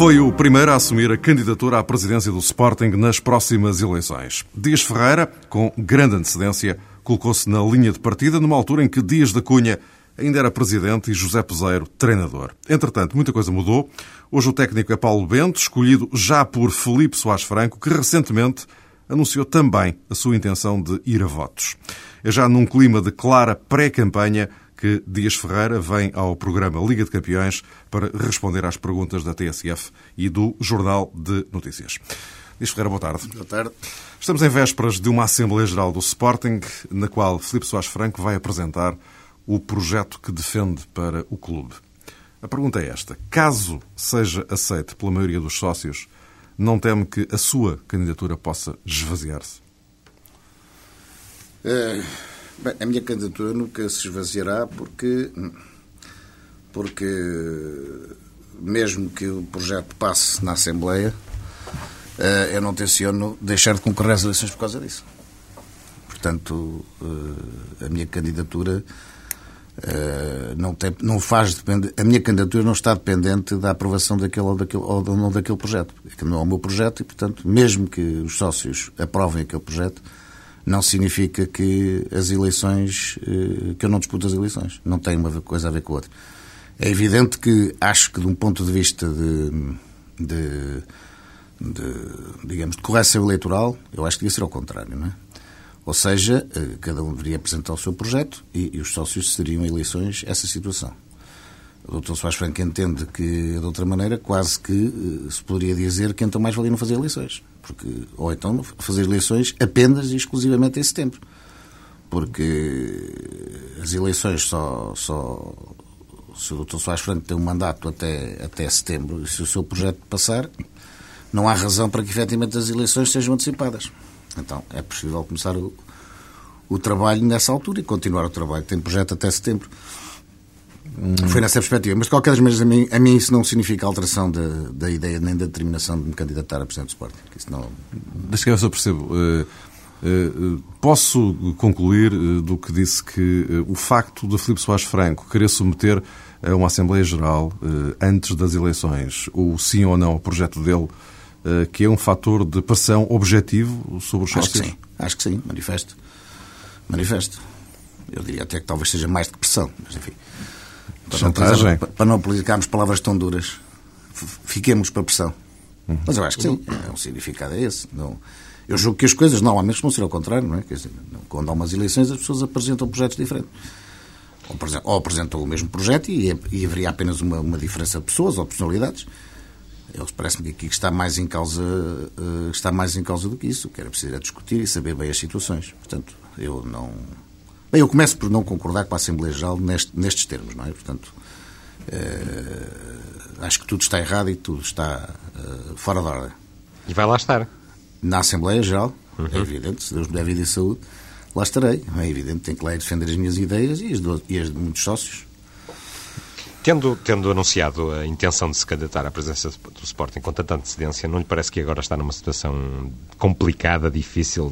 Foi o primeiro a assumir a candidatura à presidência do Sporting nas próximas eleições. Dias Ferreira, com grande antecedência, colocou-se na linha de partida numa altura em que Dias da Cunha ainda era presidente e José Peseiro treinador. Entretanto, muita coisa mudou. Hoje o técnico é Paulo Bento, escolhido já por Felipe Soares Franco, que recentemente anunciou também a sua intenção de ir a votos. É já num clima de clara pré-campanha que Dias Ferreira vem ao programa Liga de Campeões para responder às perguntas da TSF e do Jornal de Notícias. Dias Ferreira, boa tarde. Boa tarde. Estamos em vésperas de uma Assembleia Geral do Sporting, na qual Filipe Soares Franco vai apresentar o projeto que defende para o clube. A pergunta é esta. Caso seja aceite pela maioria dos sócios, não teme que a sua candidatura possa esvaziar-se? É Bem, a minha candidatura nunca se esvaziará porque, porque mesmo que o projeto passe na Assembleia, eh, eu não tenciono deixar de concorrer às eleições por causa disso. Portanto, eh, a minha candidatura eh, não, tem, não faz depender, a minha candidatura não está dependente da aprovação daquele ou, daquele, ou não daquele projeto. Que não é o meu projeto e, portanto, mesmo que os sócios aprovem aquele projeto, não significa que as eleições, eh, que eu não disputo as eleições. Não tem uma coisa a ver com a outra. É evidente que acho que, de um ponto de vista de, de, de digamos, de correção eleitoral, eu acho que devia ser ao contrário, não é? Ou seja, eh, cada um deveria apresentar o seu projeto e, e os sócios cederiam a eleições essa situação. O Dr. Soares Franco entende que, de outra maneira, quase que eh, se poderia dizer que então mais valia não fazer eleições. Porque, ou então fazer eleições apenas e exclusivamente em setembro. Porque as eleições só, só se o Dr. Soares Franco tem um mandato até, até setembro, e se o seu projeto passar, não há razão para que efetivamente as eleições sejam antecipadas. Então é possível começar o, o trabalho nessa altura e continuar o trabalho. Tem projeto até setembro. Hum. Foi nessa perspectiva. Mas, de qualquer maneira, a mim, a mim isso não significa alteração da, da ideia nem da determinação de me candidatar a presidente do Sporting. Isso não... Deixa que eu só percebo. Uh, uh, posso concluir uh, do que disse que o facto de Filipe Soares Franco querer submeter a uma Assembleia Geral antes das eleições o sim ou não ao projeto dele, que é um fator de pressão objetivo sobre os sócios? Acho que sim. Acho que sim. Manifesto. Manifesto. Eu diria até que talvez seja mais de pressão, mas enfim. Para Chantagem. Não, para não politicarmos palavras tão duras, fiquemos para pressão. Uhum. Mas eu acho que sim, é um significado é esse. Não, eu julgo que as coisas normalmente vão ser ao contrário, não é? Quer dizer, quando há umas eleições as pessoas apresentam projetos diferentes. Ou, ou apresentam o mesmo projeto e, e haveria apenas uma, uma, diferença de pessoas ou personalidades. Parece-me que aqui está mais em causa uh, está mais em causa do que isso. O que era preciso era discutir e saber bem as situações. Portanto, eu não Bem, eu começo por não concordar com a Assembleia Geral neste, nestes termos, não é? Portanto, eh, acho que tudo está errado e tudo está eh, fora da ordem. E vai lá estar? Na Assembleia Geral, uhum. é evidente, se Deus me der vida e saúde, lá estarei. É evidente, tenho que lá ir defender as minhas ideias e as de, e as de muitos sócios. Tendo, tendo anunciado a intenção de se candidatar à presença do Sporting com tanta antecedência, não lhe parece que agora está numa situação complicada, difícil,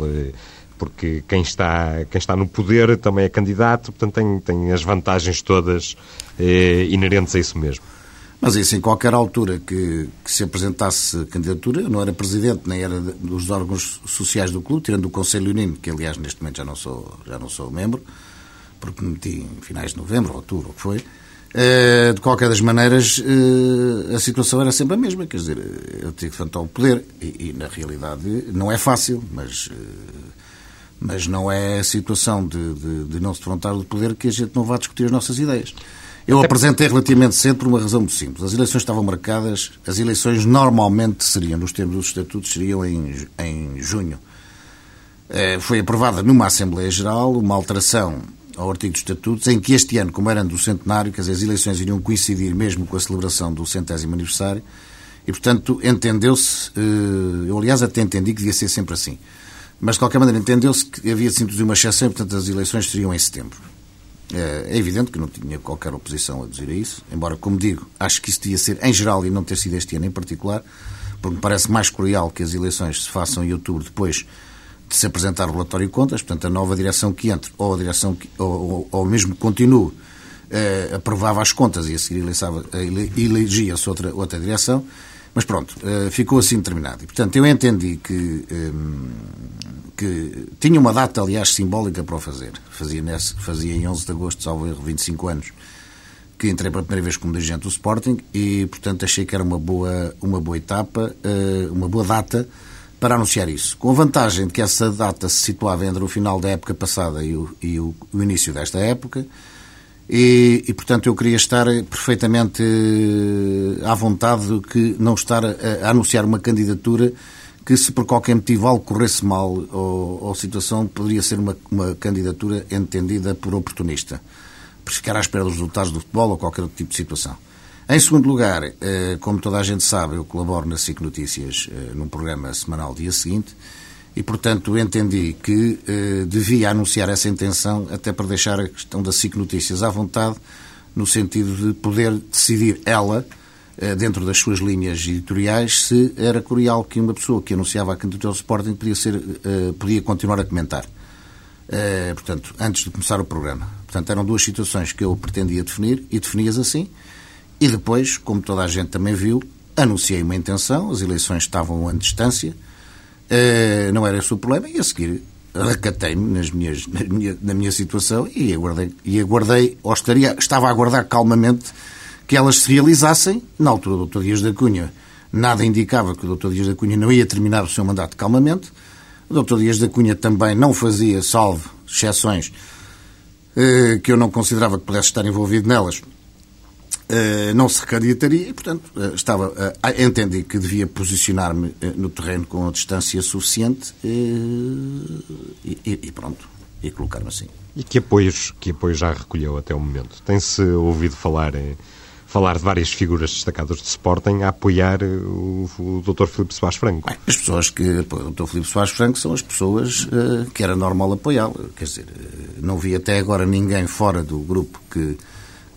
porque quem está, quem está no poder também é candidato, portanto tem, tem as vantagens todas eh, inerentes a isso mesmo. Mas isso, em qualquer altura que, que, se apresentasse candidatura, eu não era presidente, nem era dos órgãos sociais do clube, tirando o Conselho Unino, que aliás neste momento já não sou, já não sou membro, porque me meti em finais de novembro, outubro, o que foi. Eh, de qualquer das maneiras, eh, a situação era sempre a mesma, quer dizer, eu tinha que enfrentar o poder, e, e, na realidade não é fácil, mas eh, mas não é a situação de, de, de não se defrontar do poder que a gente não vá discutir as nossas ideias. Eu apresentei relativamente cedo por uma razão muito simples. As eleições estavam marcadas, as eleições normalmente seriam, nos termos dos estatutos, seriam em, em junho. Eh, foi aprovada numa Assembleia Geral uma alteração ao artigo dos estatutos, em que este ano, como era do centenário, que as eleições iriam coincidir mesmo com a celebração do centésimo aniversário, e, portanto, entendeu-se, eh, eu aliás até entendi que devia ser sempre assim. Mas, de qualquer maneira, entendeu-se que havia de se introduzir uma exceção e, portanto, as eleições seriam em setembro. É, é evidente que não tinha qualquer oposição a dizer a isso, embora, como digo, acho que isso devia ser em geral e não ter sido este ano em particular, porque me parece mais crucial que as eleições se façam em outubro depois de se apresentar o relatório de contas, portanto, a nova direção que entre, ou a direção que, ou, ou, mesmo continue, eh, aprovava as contas e a seguir elegia-se outra, outra direção, Mas pronto, uh, ficou assim determinado. E, portanto, eu entendi que, um, que tinha uma data, aliás, simbólica para o fazer. Fazia, nesse, fazia em 11 de agosto, salvo erro, 25 anos, que entrei pela primeira vez como dirigente do Sporting e, portanto, achei que era uma boa, uma boa etapa, uh, uma boa data para anunciar isso. Com a vantagem de que essa data se situava entre o final da época passada e o, e o, o início desta época, e, e, portanto, eu queria estar perfeitamente eh, à vontade de que não estar a, a, anunciar uma candidatura que, se por qualquer motivo algo corresse mal ou, ou situação, poderia ser uma, uma candidatura entendida por oportunista, por ficar à espera dos resultados do futebol ou qualquer outro tipo de situação. Em segundo lugar, eh, como toda a gente sabe, eu colaboro na SIC Notícias eh, num programa semanal dia seguinte e, portanto, entendi que eh, devia anunciar essa intenção até para deixar a questão da SIC Notícias à vontade, no sentido de poder decidir ela, dentro das suas linhas editoriais, se era curial que uma pessoa que anunciava a candidatura ao Sporting podia, ser, podia continuar a comentar. Portanto, antes de começar o programa. Portanto, eram duas situações que eu pretendia definir e defini-as assim. E depois, como toda a gente também viu, anunciei uma intenção, as eleições estavam a distância, uh, não era esse o problema, e a seguir recatei-me nas minhas, na, minha, na minha situação e aguardei, e aguardei ou estaria, estava a aguardar calmamente que elas se realizassem. Na altura do Dr. Dias da Cunha, nada indicava que o Dr. Dias da Cunha não ia terminar o seu mandato calmamente. O Dr. Dias da Cunha também não fazia, salvo exceções, eh, que eu não considerava que pudesse estar envolvido nelas, não se recandidataria e, portanto, uh, estava, uh, entendi que devia posicionar-me no terreno com a distância suficiente e, e, pronto, e colocar-me assim. E que apoios, que apoios já recolheu até o momento? Tem-se ouvido falar, falar de várias figuras destacadas do Sporting a apoiar o, o Dr. Filipe Soares Franco? Bem, as pessoas que apoiam o Dr. Filipe Soares Franco são as pessoas que era normal apoiá-lo. Quer dizer, não vi até agora ninguém fora do grupo que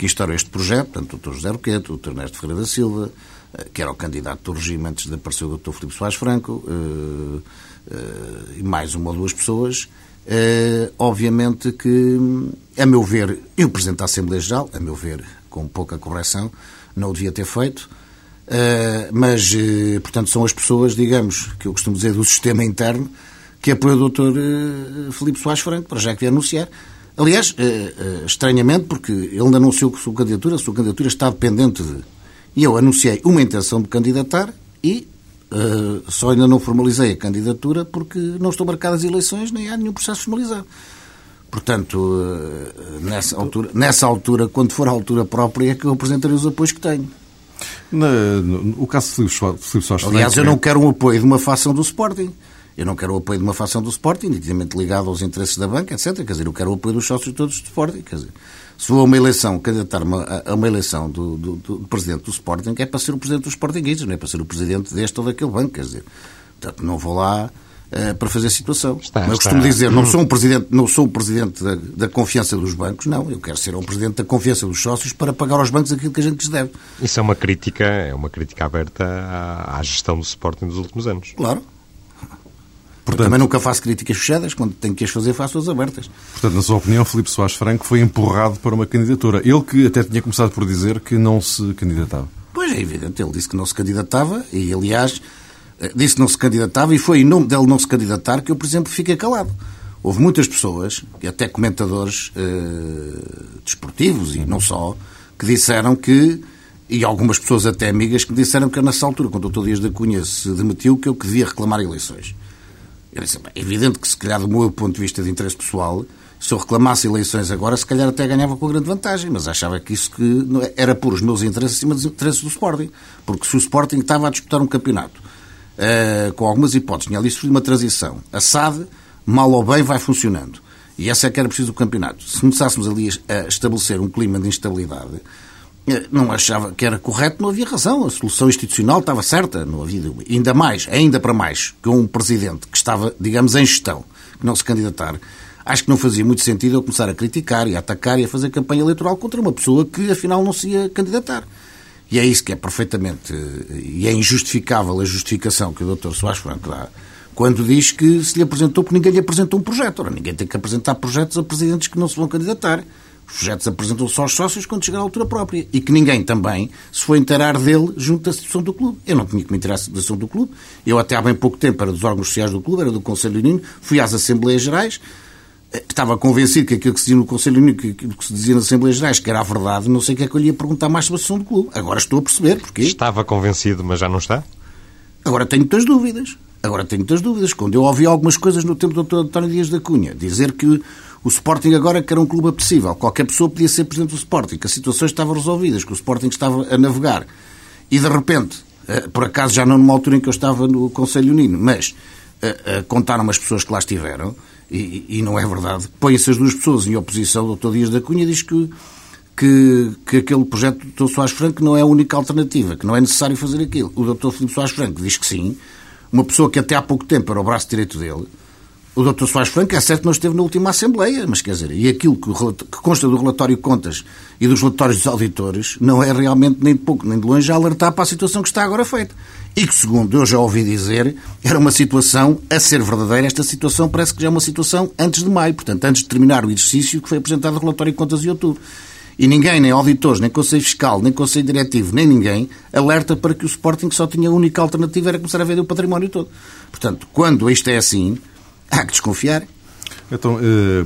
que instaurou este projeto, portanto, o Dr. José Roquete, o Dr. Ernesto Ferreira da Silva, eh, que era o candidato do regime antes de aparecer o Dr. Filipe Soares Franco, uh, uh, e mais uma ou duas pessoas. Obviamente que, a meu ver, e o Presidente da Assembleia Geral, a meu ver, com pouca correção, não o devia ter feito, mas, portanto, são as pessoas, digamos, que eu costumo dizer, do sistema interno, que apoiam o Dr. Filipe Soares Franco, para já que anunciar. Aliás, eh, eh, estranhamente, porque ele anunciou que a sua candidatura, a sua candidatura está dependente de. E eu anunciei uma intenção de candidatar e uh, só ainda não formalizei a candidatura porque não estão marcadas eleições nem há nenhum processo formalizado. Portanto, uh, nessa, altura, nessa altura, quando for a altura própria, é que eu apresentarei os apoios que tenho. Na, no, o caso de Filipe Soares Aliás, eu não quero um apoio de uma facção do Sporting. Eu não quero o apoio de uma facção do Sporting, nitidamente ligado aos interesses da banca, etc. Quer dizer, eu quero o apoio dos sócios todos do Sporting. Quer dizer, se for uma eleição, candidatar-me a uma eleição do, do, do, presidente do Sporting, é para ser o presidente dos Sportinguistas, não é para ser o presidente deste ou daquele banco. Quer dizer, portanto, não vou lá uh, para fazer situação. Está, Mas está. costumo dizer, não sou um presidente, não sou o presidente da, da, confiança dos bancos, não. Eu quero ser um presidente da confiança dos sócios para pagar aos bancos aquilo que a gente lhes deve. Isso é uma crítica, é uma crítica aberta à, à gestão do Sporting dos últimos anos. Claro. Portanto, também nunca faço críticas fechadas, quando tenho que as fazer, faço-as abertas. Portanto, na sua opinião, Filipe Soares Franco foi empurrado para uma candidatura. Ele que até tinha começado por dizer que não se candidatava. Pois é evidente, ele disse que não se candidatava e, aliás, eh, disse que não se candidatava e foi em nome dele não se candidatar que eu, por exemplo, fiquei calado. Houve muitas pessoas, e até comentadores eh, desportivos e não só, que disseram que, e algumas pessoas até amigas, que disseram que nessa altura, quando o Dr. Dias da Cunha se demitiu, que eu que devia reclamar eleições. É evidente que, se calhar, do meu ponto de vista de interesse pessoal, se eu reclamasse eleições agora, se calhar até ganhava com grande vantagem, mas achava que isso que é, era por os meus interesses acima dos interesses do Sporting. Porque se o Sporting estava a disputar um campeonato uh, com algumas hipóteses, tinha ali sofrido uma transição, a SAD, mal ou bem, vai funcionando. E essa é que era preciso do campeonato. Se começássemos ali a estabelecer um clima de instabilidade, não achava que era correto, não havia razão. A solução institucional estava certa, não havia Ainda mais, ainda para mais, que um presidente que estava, digamos, em gestão, que não se candidatar, acho que não fazia muito sentido eu começar a criticar e a atacar e a fazer campanha eleitoral contra uma pessoa que afinal não se ia candidatar. E é isso que é perfeitamente e é injustificável a justificação que o Dr. Soares Franco dá quando diz que se lhe apresentou porque ninguém lhe apresentou um projeto. Ora, ninguém tem que apresentar projetos a presidentes que não se vão candidatar. Os projetos apresentam só aos sócios quando chegar à altura própria. E que ninguém também se foi inteirar dele junto da situação do clube. Eu não tinha que me inteirar da situação do clube. Eu até há bem pouco tempo era dos órgãos sociais do clube, era do Conselho Unino, fui às Assembleias Gerais, eh, estava convencido que aquilo que se dizia no Conselho Unido, que aquilo que se dizia nas Assembleias Gerais, que era a verdade, não sei o que é que eu lhe ia perguntar mais sobre a situação do clube. Agora estou a perceber porquê. Estava convencido, mas já não está? Agora tenho muitas dúvidas. Agora tenho muitas dúvidas. Quando eu ouvi algumas coisas no tempo do Dr. António Dias da Cunha, dizer que o Sporting agora que era um clube apetecível, qualquer pessoa podia ser presidente do Sporting, que as situações estavam resolvidas, que o Sporting estava a navegar. E de repente, eh, por acaso já não numa altura em que eu estava no Conselho Unino, mas eh, eh, contaram as pessoas que lá estiveram, e, e não é verdade, põem-se as duas pessoas em oposição, o Dr. Dias da Cunha diz que que, que aquele projeto do Dr. Soares Franco não é a única alternativa, que não é necessário fazer aquilo. O Dr. Filipe Soares Franco diz que sim, uma pessoa que até há pouco tempo era o braço direito dele, o Dr. Soares Franco é certo que não esteve na última Assembleia, mas quer dizer, e aquilo que, que consta do relatório contas e dos relatórios dos auditores não é realmente nem de pouco nem de longe a alertar para a situação que está agora feita. E que, segundo eu já ouvi dizer, era uma situação a ser verdadeira. Esta situação parece que já é uma situação antes de maio, portanto, antes de terminar o exercício que foi apresentado no relatório contas de outubro. E ninguém, nem auditores, nem Conselho Fiscal, nem Conselho Diretivo, nem ninguém, alerta para que o Sporting só tinha a única alternativa era começar a vender o património todo. Portanto, quando isto é assim, há que desconfiar. Então, eh,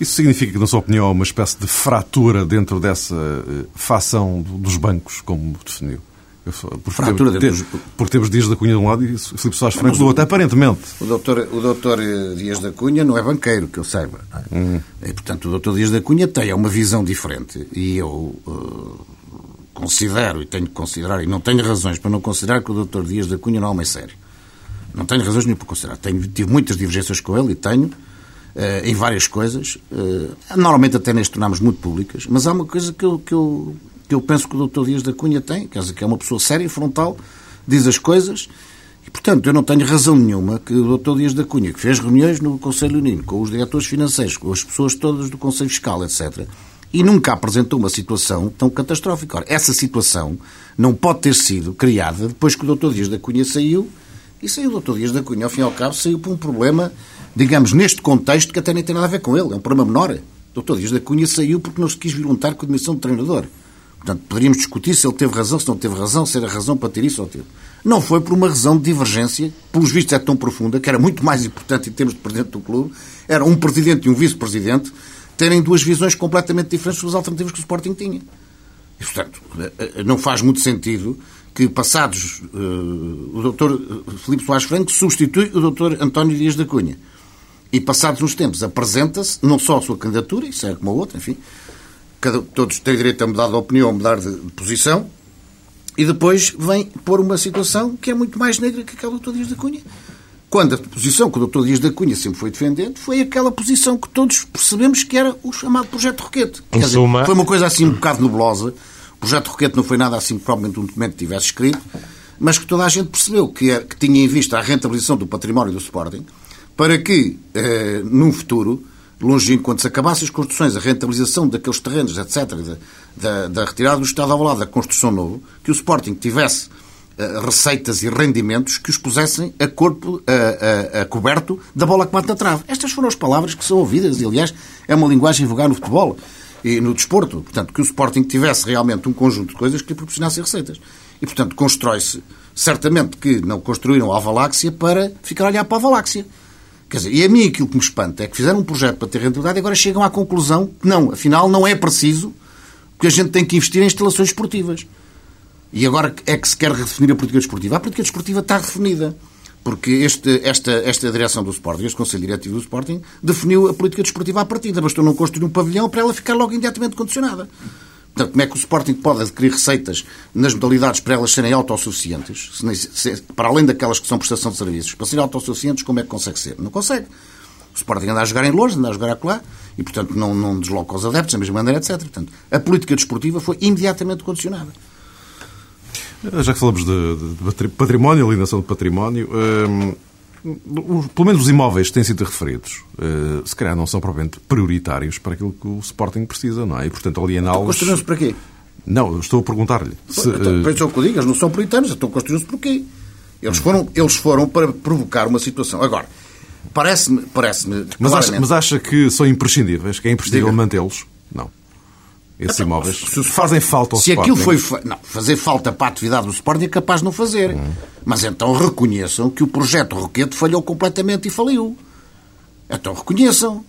isso significa que, na sua opinião, há uma espécie de fratura dentro dessa eh, fação dos bancos, como definiu? Por fratura dentro dos... Porque temos Dias da Cunha de um lado e Filipe Soares Franco do outro, aparentemente. O doutor, o doutor eh, Dias da Cunha não é banqueiro, que eu saiba. Hum. E, portanto, o doutor Dias da Cunha tem uma visão diferente. E eu uh, considero, e tenho que considerar, e não tenho razões para não considerar que o doutor Dias da Cunha não é homem sério. Não tenho razões nenhuma para considerar. Tenho, tive muitas divergências com ele e tenho, uh, em várias coisas. Uh, normalmente até nem tornamos muito públicas, mas há uma coisa que eu, que eu, que eu penso que o Dr. Dias da Cunha tem, quer dizer, que é uma pessoa séria, frontal, diz as coisas. E, portanto, eu não tenho razão nenhuma que o Dr. Dias da Cunha, que fez reuniões no Conselho Unido, com os diretores financeiros, com as pessoas todas do Conselho Fiscal, etc., e nunca apresentou uma situação tão catastrófica. Ora, essa situação não pode ter sido criada depois que o Dr. Dias da Cunha saiu e saiu o Dr. Dias da Cunha, ao fim e ao cabo, saiu por um problema, digamos, neste contexto, que até nem tem nada a ver com ele. É um problema menor. O Dr. Dias da Cunha saiu porque não se quis voluntar com a admissão de treinador. Portanto, poderíamos discutir se ele teve razão, se não teve razão, se era razão para ter isso ou teve. Não foi por uma razão de divergência, pelos vistos é tão profunda, que era muito mais importante em termos de presidente do clube, era um presidente e um vice-presidente terem duas visões completamente diferentes sobre as alternativas que o Sporting tinha. E, portanto, eh, eh, não faz muito sentido que, passados. Uh, o doutor Filipe Soares Franco substitui o doutor António Dias da Cunha. E, passados uns tempos, apresenta-se não só a sua candidatura, isso é como a outra, enfim. Cada, todos têm direito a mudar de opinião, a mudar de, de, posição. E depois vem pôr uma situação que é muito mais negra que aquela do doutor Dias da Cunha. Quando a posição que o doutor Dias da Cunha sempre foi defendendo foi aquela posição que todos percebemos que era o chamado Projeto Roquete. Em Quer suma... dizer, foi uma coisa assim um bocado nebulosa o projeto Roquete não foi nada assim, provavelmente um documento que tivesse escrito, mas que toda a gente percebeu que, era, que tinha em vista a rentabilização do património do Sporting, para que, eh, num futuro, longínquo, quando se acabassem as construções, a rentabilização daqueles terrenos, etc., da retirada do Estado ao lado da construção novo, que o Sporting tivesse eh, receitas e rendimentos que os pusessem a corpo, a, a, a, coberto da bola que bate na trave. Estas foram as palavras que são ouvidas e, aliás, é uma linguagem vulgar no futebol e no desporto. Portanto, que o Sporting tivesse realmente um conjunto de coisas que lhe proporcionassem receitas. E, portanto, constrói-se, certamente que não construíram a Alvaláxia para ficar a olhar para a Alvaláxia. Quer dizer, e a mim aquilo que me espanta é que fizeram um projeto para ter rentabilidade e agora chegam à conclusão que não, afinal não é preciso, porque a gente tem que investir em instalações esportivas. E agora é que se quer redefinir a política desportiva. A política desportiva está redefinida porque este, esta, esta direção do Sporting, este Conselho Diretivo do Sporting, definiu a política desportiva à partida. Bastou não construir um pavilhão para ela ficar logo imediatamente condicionada. Portanto, como é que o Sporting pode adquirir receitas nas modalidades para elas serem autossuficientes, se, para além daquelas que são prestação de serviços? Para serem autossuficientes, como é que consegue ser? Não consegue. O Sporting anda a jogar em Lourdes, anda a jogar acolá, e, portanto, não, não desloca os adeptos da mesma maneira, etc. Portanto, a política desportiva foi imediatamente condicionada. Já que falamos de, de património, alienação de património, um, pelo menos os imóveis que têm sido referidos, uh, se calhar não são propriamente prioritários para aquilo que o Sporting precisa, não é? E, portanto, aliená-los... Construíram-se para quê? Não, estou a perguntar-lhe. Se, então, uh... Pensou que eu digo, eles não são prioritários, então construíram-se por quê? Eles foram, eles foram para provocar uma situação. Agora, parece-me... Parece mas, acha, mas acha que são imprescindíveis? Que é imprescindível mantê-los? Não. Esses então, imóveis? Se, fazem falta ao se Sporting? aquilo foi... Não, fazer falta para a atividade do Sporting é capaz de não fazer. Hum. Mas então reconheçam que o projeto Roquete falhou completamente e faliu. Então reconheçam.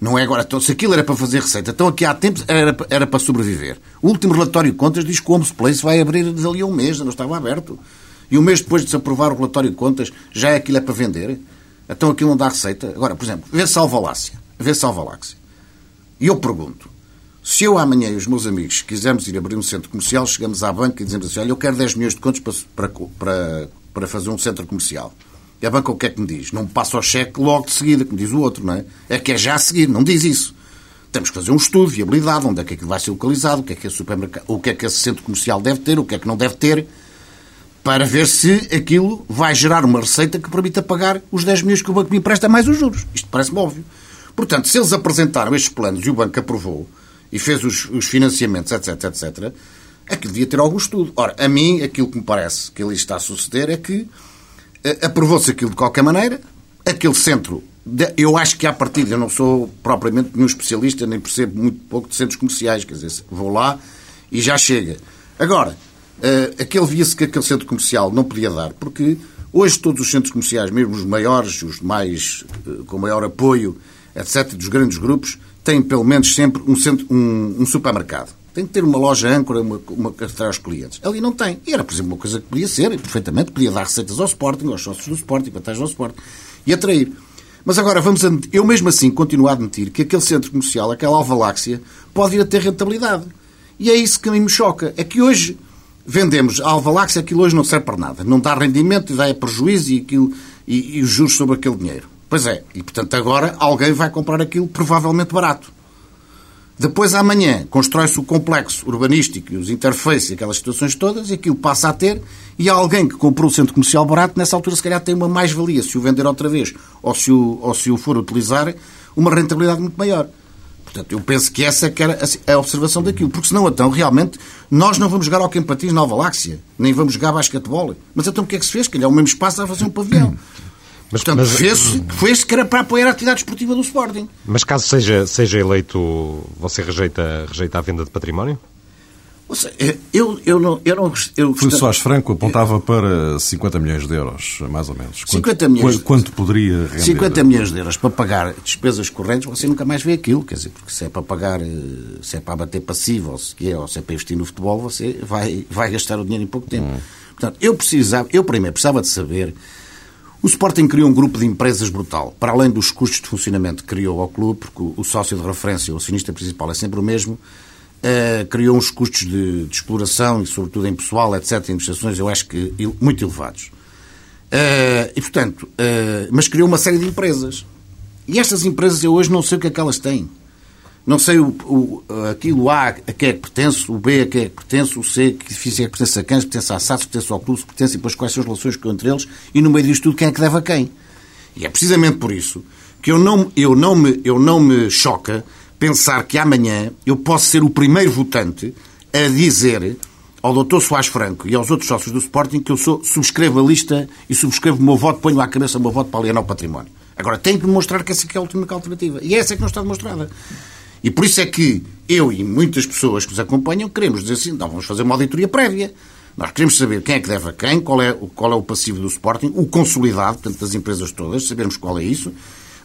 Não é agora. Então, se aquilo era para fazer receita, então aqui há tempos era, era para sobreviver. O último relatório de contas diz que o Homes Place vai abrir dali a um mês, não estava aberto. E um mês depois de se aprovar o relatório de contas, já é aquilo é para vender. Então aquilo não dá receita. Agora, por exemplo, vê Salvalácia. Vê Salvalácia. E eu pergunto, se eu amanhã e os meus amigos quisermos ir abrir um centro comercial, chegamos à banca e dizemos assim, olha, eu quero 10 milhões de contos para, para, para fazer um centro comercial. E a banca o que é que me diz? Não me passa o cheque logo de seguida, como diz o outro, não é? É que é já a seguir, não diz isso. Temos que fazer um estudo de viabilidade, onde é que aquilo vai ser localizado, o que é que esse supermercado, o que é que esse centro comercial deve ter, o que é que não deve ter, para ver se aquilo vai gerar uma receita que permita pagar os 10 milhões que o banco me empresta mais os juros. Isto parece-me óbvio. Portanto, se eles apresentaram estes planos e o banco aprovou e fez os, os financiamentos, etc, etc, aquilo devia ter algum estudo. Ora, a mim, aquilo que me parece que ali está a suceder é que eh, aprovou-se aquilo de qualquer maneira, aquele centro, eu acho que à partida, eu não sou propriamente nenhum especialista, nem percebo muito pouco de centros comerciais, quer dizer, vou lá e já chega. Agora, uh, aquele via-se que aquele centro comercial não podia dar, porque hoje todos os centros comerciais, mesmo os maiores, os mais, uh, com maior apoio, etc., dos grandes grupos, têm pelo menos sempre um, centro, um, um supermercado. Tem que ter uma loja âncora, uma, uma carteira aos clientes. Ali não tem. E era, por exemplo, uma coisa que podia ser, e perfeitamente, podia dar receitas ao Sporting, aos sócios do Sporting, vantagens ao Sporting, e atrair. Mas agora, vamos admitir, eu mesmo assim continuo a admitir que aquele centro comercial, aquela alvaláxia, pode vir a ter rentabilidade. E é isso que me choca. É que hoje vendemos a alvaláxia, aquilo hoje não serve para nada. Não dá rendimento, dá prejuízo e, aquilo, e, e os juros sobre aquele dinheiro. Pois é. E, portanto, agora alguém vai comprar aquilo provavelmente barato. Depois, amanhã, constrói-se o complexo urbanístico e os interfaces aquelas situações todas e aquilo passa a ter e alguém que comprou o centro comercial barato, nessa altura, se calhar tem uma mais-valia se o vender outra vez ou se o, ou se o for utilizar, uma rentabilidade muito maior. Portanto, eu penso que essa é que era a observação daquilo. Porque senão, então, realmente, nós não vamos jogar ao Campo na Galáxia, nem vamos jogar basquetebol. Mas então o que é que se fez? Que é o mesmo espaço a fazer um pavilhão. Mas, Portanto, mas, fez-se fez que era para apoiar a atividade esportiva do Sporting. Mas caso seja, seja eleito, você rejeita, rejeita a venda de património? Seja, eu, eu não. Eu não eu Filipe Soares Franco apontava para 50 milhões de euros, mais ou menos. 50 quanto, milhões. Quanto poderia render? 50 milhões de euros para pagar despesas correntes, você nunca mais vê aquilo. Quer dizer, porque se é para pagar, eh, se é para bater passivo, ou se é, ou se é para investir no futebol, você vai, vai gastar o dinheiro em pouco tempo. Hum. Portanto, eu precisava, eu primeiro precisava de saber o Sporting criou um grupo de empresas brutal. Para além dos custos de funcionamento que criou ao clube, porque o sócio de referência, o acionista principal, é sempre o mesmo, uh, criou uns custos de, de, exploração e, sobretudo, em pessoal, etc., em prestações, eu acho que muito elevados. Uh, e, portanto, uh, mas criou uma série de empresas. E estas empresas eu hoje não sei o que é que elas têm. Não sei o, o, aquilo A a quem é que pertence, o B a quem é que pertence, o C que é que pertence a quem, pertence à SATS, pertence ao clube, pertence e depois quais são as relações entre eles e no meio disto tudo quem é que deve a quem. E é precisamente por isso que eu não, eu não, me, eu não me choca pensar que amanhã eu posso ser o primeiro votante a dizer ao Dr. Soares Franco e aos outros sócios do Sporting que eu sou, subscrevo a lista e subscrevo o meu voto, ponho à cabeça o meu voto para alienar o património. Agora, tenho que demonstrar que essa é a última alternativa. E essa é que não está demonstrada. E por isso é que eu e muitas pessoas que nos acompanham queremos dizer assim, não, vamos fazer uma auditoria prévia. Nós queremos saber quem é que deve a quem, qual é, qual é o passivo do Sporting, o consolidado, portanto, das empresas todas, sabermos qual é isso,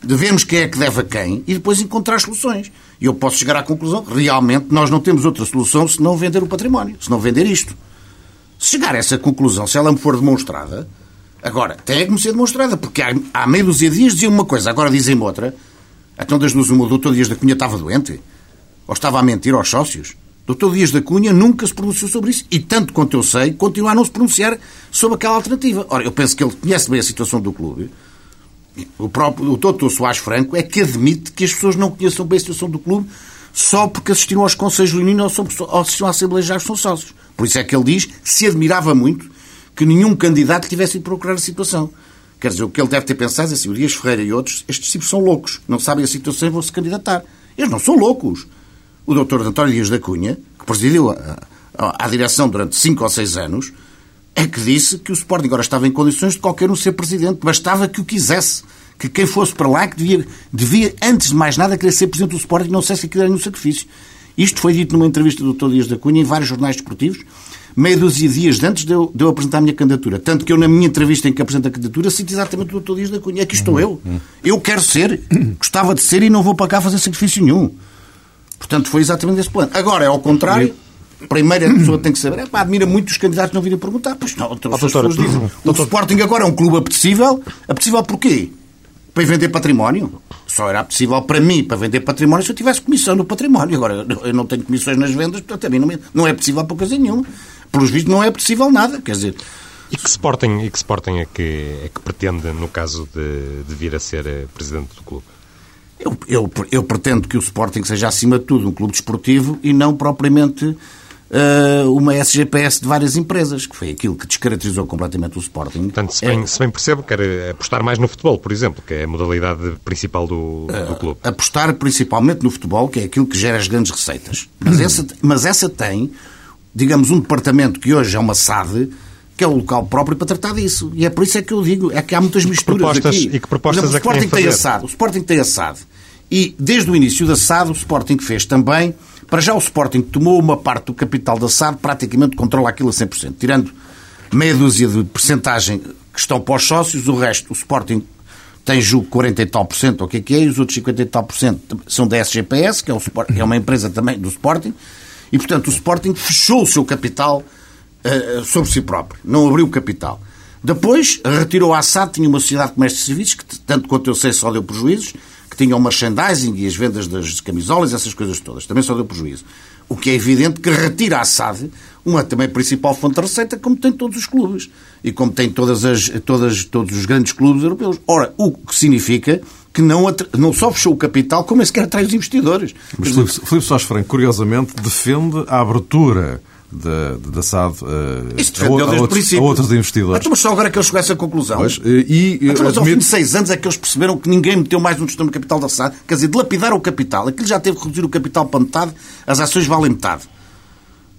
devemos quem é que deve a quem e depois encontrar soluções. E eu posso chegar à conclusão realmente nós não temos outra solução se não vender o património, se não vender isto. Se chegar a essa conclusão, se ela me for demonstrada, agora, tem que me ser demonstrada, porque há, há meio dos dias diziam uma coisa, agora dizem outra, então, duas, uma, o doutor Dias da Cunha estava doente? Ou estava a mentir aos sócios? Doutor Dias da Cunha nunca se pronunciou sobre isso. E, tanto quanto eu sei, continua a não se pronunciar sobre aquela alternativa. Ora, eu penso que ele conhece bem a situação do clube. O próprio o doutor Soares Franco é que admite que as pessoas não conheçam bem a situação do clube só porque assistiram aos Conselhos Leoninos ou assistiram à Assembleia já são sócios. Por isso é que ele diz que se admirava muito que nenhum candidato tivesse ido procurar a situação. Quer dizer, o que ele deve ter pensado é assim, o Dias Ferreira e outros, estes tipos são loucos, não sabem a situação e vão se candidatar. Eles não são loucos. O doutor António Dias da Cunha, que presidiu a, a, a direção durante cinco ou seis anos, é que disse que o Sporting agora estava em condições de qualquer um ser presidente. Bastava que o quisesse. Que quem fosse para lá, que devia, devia antes de mais nada, querer ser presidente do Sporting, não sei se aquilo era nenhum sacrifício. Isto foi dito numa entrevista do Dr. Dias da Cunha em vários jornais desportivos, meia dúzia de dias antes de eu, de eu, apresentar a minha candidatura. Tanto que eu, na minha entrevista em que apresento a candidatura, cito exatamente o Dr. Dias da Cunha. Aqui estou eu. Eu quero ser, gostava de ser e não vou para cá fazer sacrifício nenhum. Portanto, foi exatamente esse plano. Agora é ao contrário. Primeiro a pessoa tem que saber. É, pá, admira muito os candidatos não virem perguntar. Pois não, outras pessoas dizem. O Sporting agora é um clube apetecível. Apetecível porquê? Para vender património. Só era possível para mim, para vender património, se eu tivesse comissão no património. Agora, eu não tenho comissões nas vendas, portanto, a mim não, não é possível para coisa nenhuma. Pelos vistos, não é possível nada. Quer dizer, e que Sporting, e que Sporting é, que, é que pretende, no caso de, de vir a ser eh, presidente do clube? Eu, eu, eu, pretendo que o Sporting seja, acima de tudo, um clube desportivo e não propriamente uh, uma SGPS de várias empresas, que foi aquilo que descaracterizou completamente o Sporting. Portanto, se bem, é... se bem percebo, quer apostar mais no futebol, por exemplo, que é a modalidade principal do, do uh, clube. Apostar principalmente no futebol, que é aquilo que gera as grandes receitas. Mas, essa, mas essa tem, digamos, um departamento que hoje é uma SAD que é o local próprio para tratar disso. E é por isso é que eu digo, é que há muitas misturas aqui. E que propostas exemplo, é que o Sporting tem assado. O Sporting tem assado. E desde o início da SAD, o Sporting fez também. Para já, o Sporting tomou uma parte do capital da SAD, praticamente controla aquilo a 100%, tirando meia dúzia de percentagem que estão para os sócios, o resto, o Sporting tem, julgo, 40 e tal por cento, o que é que é, e os outros 50 e tal por cento são da SGPS, que é, o, é uma empresa também do Sporting, e, portanto, o Sporting fechou o seu capital uh, sobre si próprio, não abriu capital. Depois, retirou a SAD, tinha uma sociedade de comércio e serviços, que, tanto quanto eu sei, só deu prejuízos, que tinham o merchandising e as vendas das camisolas, essas coisas todas. Também só deu prejuízo. O que é evidente que retira a SAD uma também principal fonte de receita, como tem todos os clubes. E como tem todas as, todas, todos os grandes clubes europeus. Ora, o que significa que não, não só fechou o capital, como é sequer atrai os investidores. Mas Filipe, Filipe Soares Franco, curiosamente, defende a abertura da, da SAD uh, a, outros, a, outros, investidores. Então, mas só agora é que eles chegaram a essa conclusão. Pois, e, então, mas ao fim de seis anos é que eles perceberam que ninguém meteu mais um no capital da SAD. Quer dizer, dilapidaram o capital. Aquilo já teve que reduzir o capital para metade, as ações valem metade.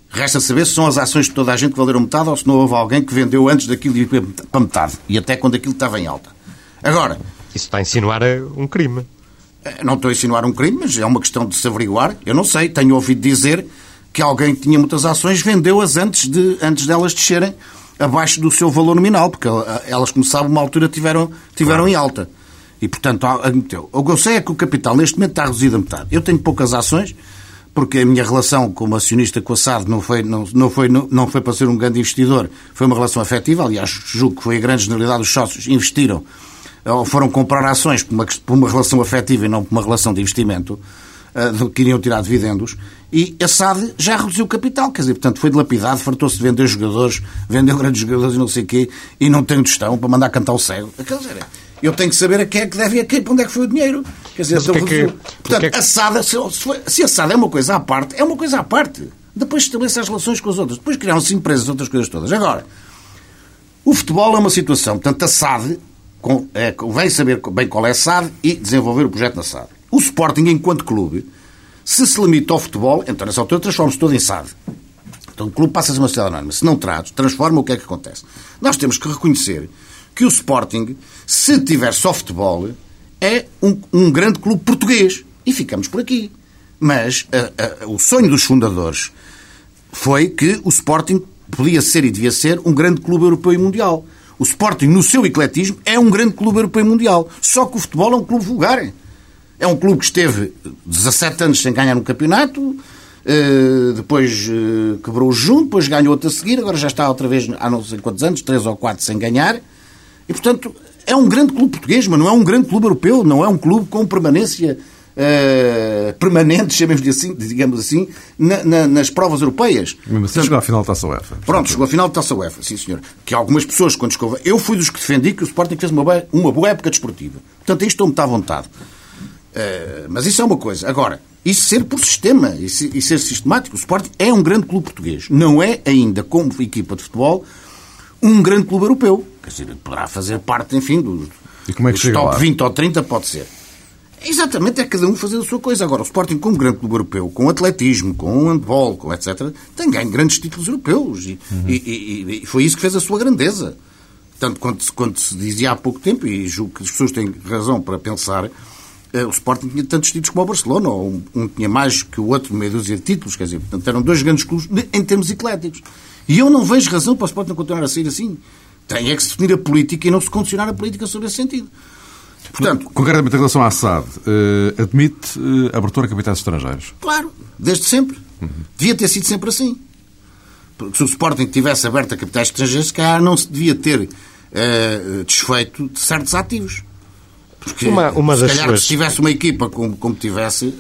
Resta saber se são as ações de toda a gente que valeram metade ou se não houve alguém que vendeu antes daquilo para metade. E até quando aquilo estava em alta. Agora... Isso está a insinuar eh, um crime. Eh, não estou a insinuar um crime, mas é uma questão de se averiguar. Eu não sei, tenho ouvido dizer que alguém que tinha muitas ações vendeu-as antes, de, antes delas descerem abaixo do seu valor nominal, porque elas, como sabe, uma altura tiveram, tiveram claro. em alta. E, portanto, admitiu. O que eu sei é que o capital neste momento está reduzido a metade. Eu tenho poucas ações, porque a minha relação como acionista com a SAD não foi, não, não, foi, não, não foi para ser um grande investidor, foi uma relação afetiva. Aliás, julgo que foi a grande generalidade dos sócios investiram ou foram comprar ações por uma, por uma relação afetiva e não por uma relação de investimento. Uh, que iriam tirar dividendos, e a SAD já reduziu o capital, quer dizer, portanto foi dilapidado, fartou-se de vender jogadores, vendeu grandes jogadores e não sei o quê, e não tem gestão para mandar cantar o cego. Quer dizer, eu tenho que saber a quem é que deve e a quem, para onde é que foi o dinheiro. Quer dizer, então, é que, portanto, é que... a SAD, se, se a SAD é uma coisa à parte, é uma coisa à parte. Depois estabelece as relações com as outras. Depois criaram-se empresas, outras coisas todas. Agora, o futebol é uma situação, portanto, a SAD com, é, saber bem qual é a SAD e desenvolver o projeto na SAD. O Sporting, enquanto clube, se se limita ao futebol, então nessa altura transforma-se todo em SAD. Então o clube passa a ser uma sociedade anónima. Se não traz, transforma, o que é que acontece? Nós temos que reconhecer que o Sporting, se tiver só futebol, é um, um grande clube português. E ficamos por aqui. Mas a, a, o sonho dos fundadores foi que o Sporting podia ser e devia ser um grande clube europeu e mundial. O Sporting, no seu ecletismo, é um grande clube europeu mundial. Só que o futebol é um clube vulgar. É um clube que esteve 17 anos sem ganhar um campeonato, eh, depois eh, quebrou o junto, depois ganhou outro a seguir, agora já está outra vez há não sei quantos anos, 3 ou 4 sem ganhar. E, portanto, é um grande clube português, mas não é um grande clube europeu, não é um clube com permanência uh, permanente, chamemos-lhe assim, digamos assim, na, na, nas provas europeias. Mas assim chegou à final da Taça UEFA. Pronto, chegou à final da Taça UEFA, sim senhor. Que algumas pessoas, quando escova... Eu fui dos que defendi que o Sporting fez uma boa, uma boa época desportiva. Portanto, isto estou-me à vontade. Eh, mas isso é uma coisa. Agora, isso ser por sistema e ser sistemático. O Sporting é um grande clube português. Não é ainda, como equipa de futebol, um grande clube europeu. Quer dizer, poderá fazer parte, enfim, do, e como é que top lá? 20 ou 30, pode ser. Exatamente, é cada um fazer a sua coisa. Agora, o Sporting, como grande clube europeu, com atletismo, com handball, com etc., tem ganho grandes títulos europeus. E, uhum. e, e, foi isso que fez a sua grandeza. Tanto quanto, quanto se dizia há pouco tempo, e julgo que as pessoas têm razão para pensar eh, o Sporting tinha tantos títulos como o Barcelona, ou um, um tinha mais que o outro, meia dúzia de títulos, quer dizer, portanto eram dois grandes clubes em termos ecléticos. E eu não vejo razão para o Sporting continuar a sair assim. Tem é que se definir a política e não se condicionar a política sobre esse sentido. Portanto, Concretamente em relação à SAD, uh, admite uh, abertura a capitais estrangeiros? Claro, desde sempre. Uhum. Devia ter sido sempre assim. Porque se o Sporting tivesse aberto a capitais estrangeiros, se calhar não se devia ter uh, desfeito de certos ativos. Porque, uma, uma se calhar, suas... se tivesse uma equipa como, como tivesse,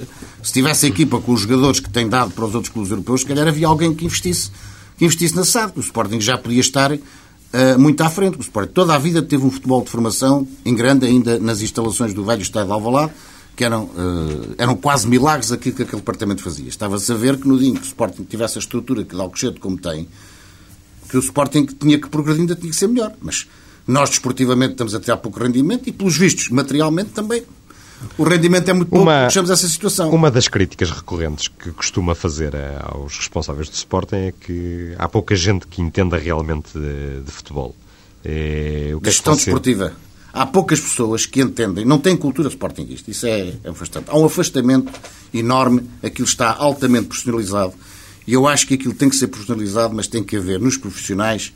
se tivesse a equipa com os jogadores que tem dado para os outros clubes europeus, se calhar havia alguém que investisse, que investisse na SAD. O Sporting já podia estar muito à frente. O Sporting toda a vida teve um futebol de formação em grande, ainda nas instalações do velho estádio de Alvalade, que eram, uh, eram quase milagres aquilo que aquele departamento fazia. Estava-se a ver que no dia em que o Sporting tivesse a estrutura que o Alcochete como tem, que o Sporting tinha que progredir ainda tinha que ser melhor. Mas nós, desportivamente, estamos a ter pouco rendimento e, pelos vistos, materialmente também. O rendimento é muito pouco, uma, puxamos essa situação. Uma das críticas recorrentes que costuma fazer aos responsáveis do Sporting é que há pouca gente que entenda realmente de, de futebol. É, o que gestão é desportiva. Há poucas pessoas que entendem, não têm cultura sportinguista. Isso é, é afastante. Há um afastamento enorme, aquilo está altamente personalizado. E eu acho que aquilo tem que ser personalizado, mas tem que haver nos profissionais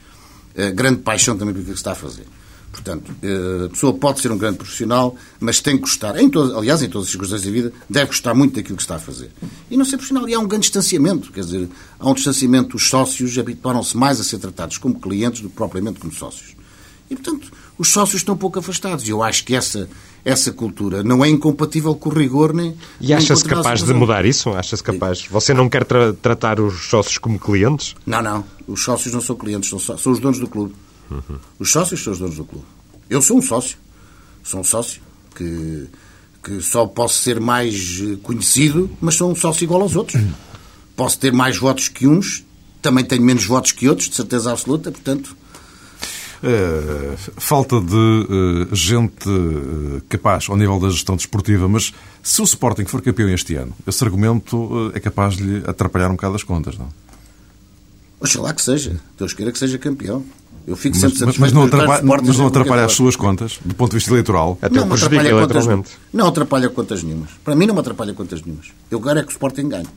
uh, grande paixão também pelo que se está a fazer. Portanto, uh, a pessoa pode ser um grande profissional, mas tem que gostar, em todo, aliás, em todas as circunstâncias da vida, deve gostar muito daquilo que está a fazer. E não ser profissional. E há um grande distanciamento, quer dizer, há um distanciamento. Os sócios habituaram-se mais a ser tratados como clientes do que propriamente como sócios. E, portanto, os sócios estão um pouco afastados. E eu acho que essa, essa cultura não é incompatível com o rigor nem. E acha-se capaz de mudar isso? Acha-se capaz? Você não quer tra tratar os sócios como clientes? Não, não. Os sócios não são clientes, são, são os donos do clube. Uhum. Os sócios são os donos do clube. Eu sou um sócio. Sou um sócio que, que só posso ser mais eh, conhecido, mas sou um sócio igual aos outros. Posso ter mais votos que uns, também tenho menos votos que outros, de certeza absoluta, portanto Uh, falta de uh, gente uh, capaz ao nível da gestão desportiva, mas se o Sporting for campeão este ano, esse argumento é capaz de lhe atrapalhar um bocado as contas, não? Oxalá que seja. Deus queira que seja campeão. Eu fico sempre mas, mas, não atrapalha, mas não atrapalha as suas contas, do ponto de vista eleitoral? Até não, atrapalha contas, não atrapalha contas nenhumas. Para mim não me atrapalha contas nenhumas. Eu quero é que o Sporting ganhe.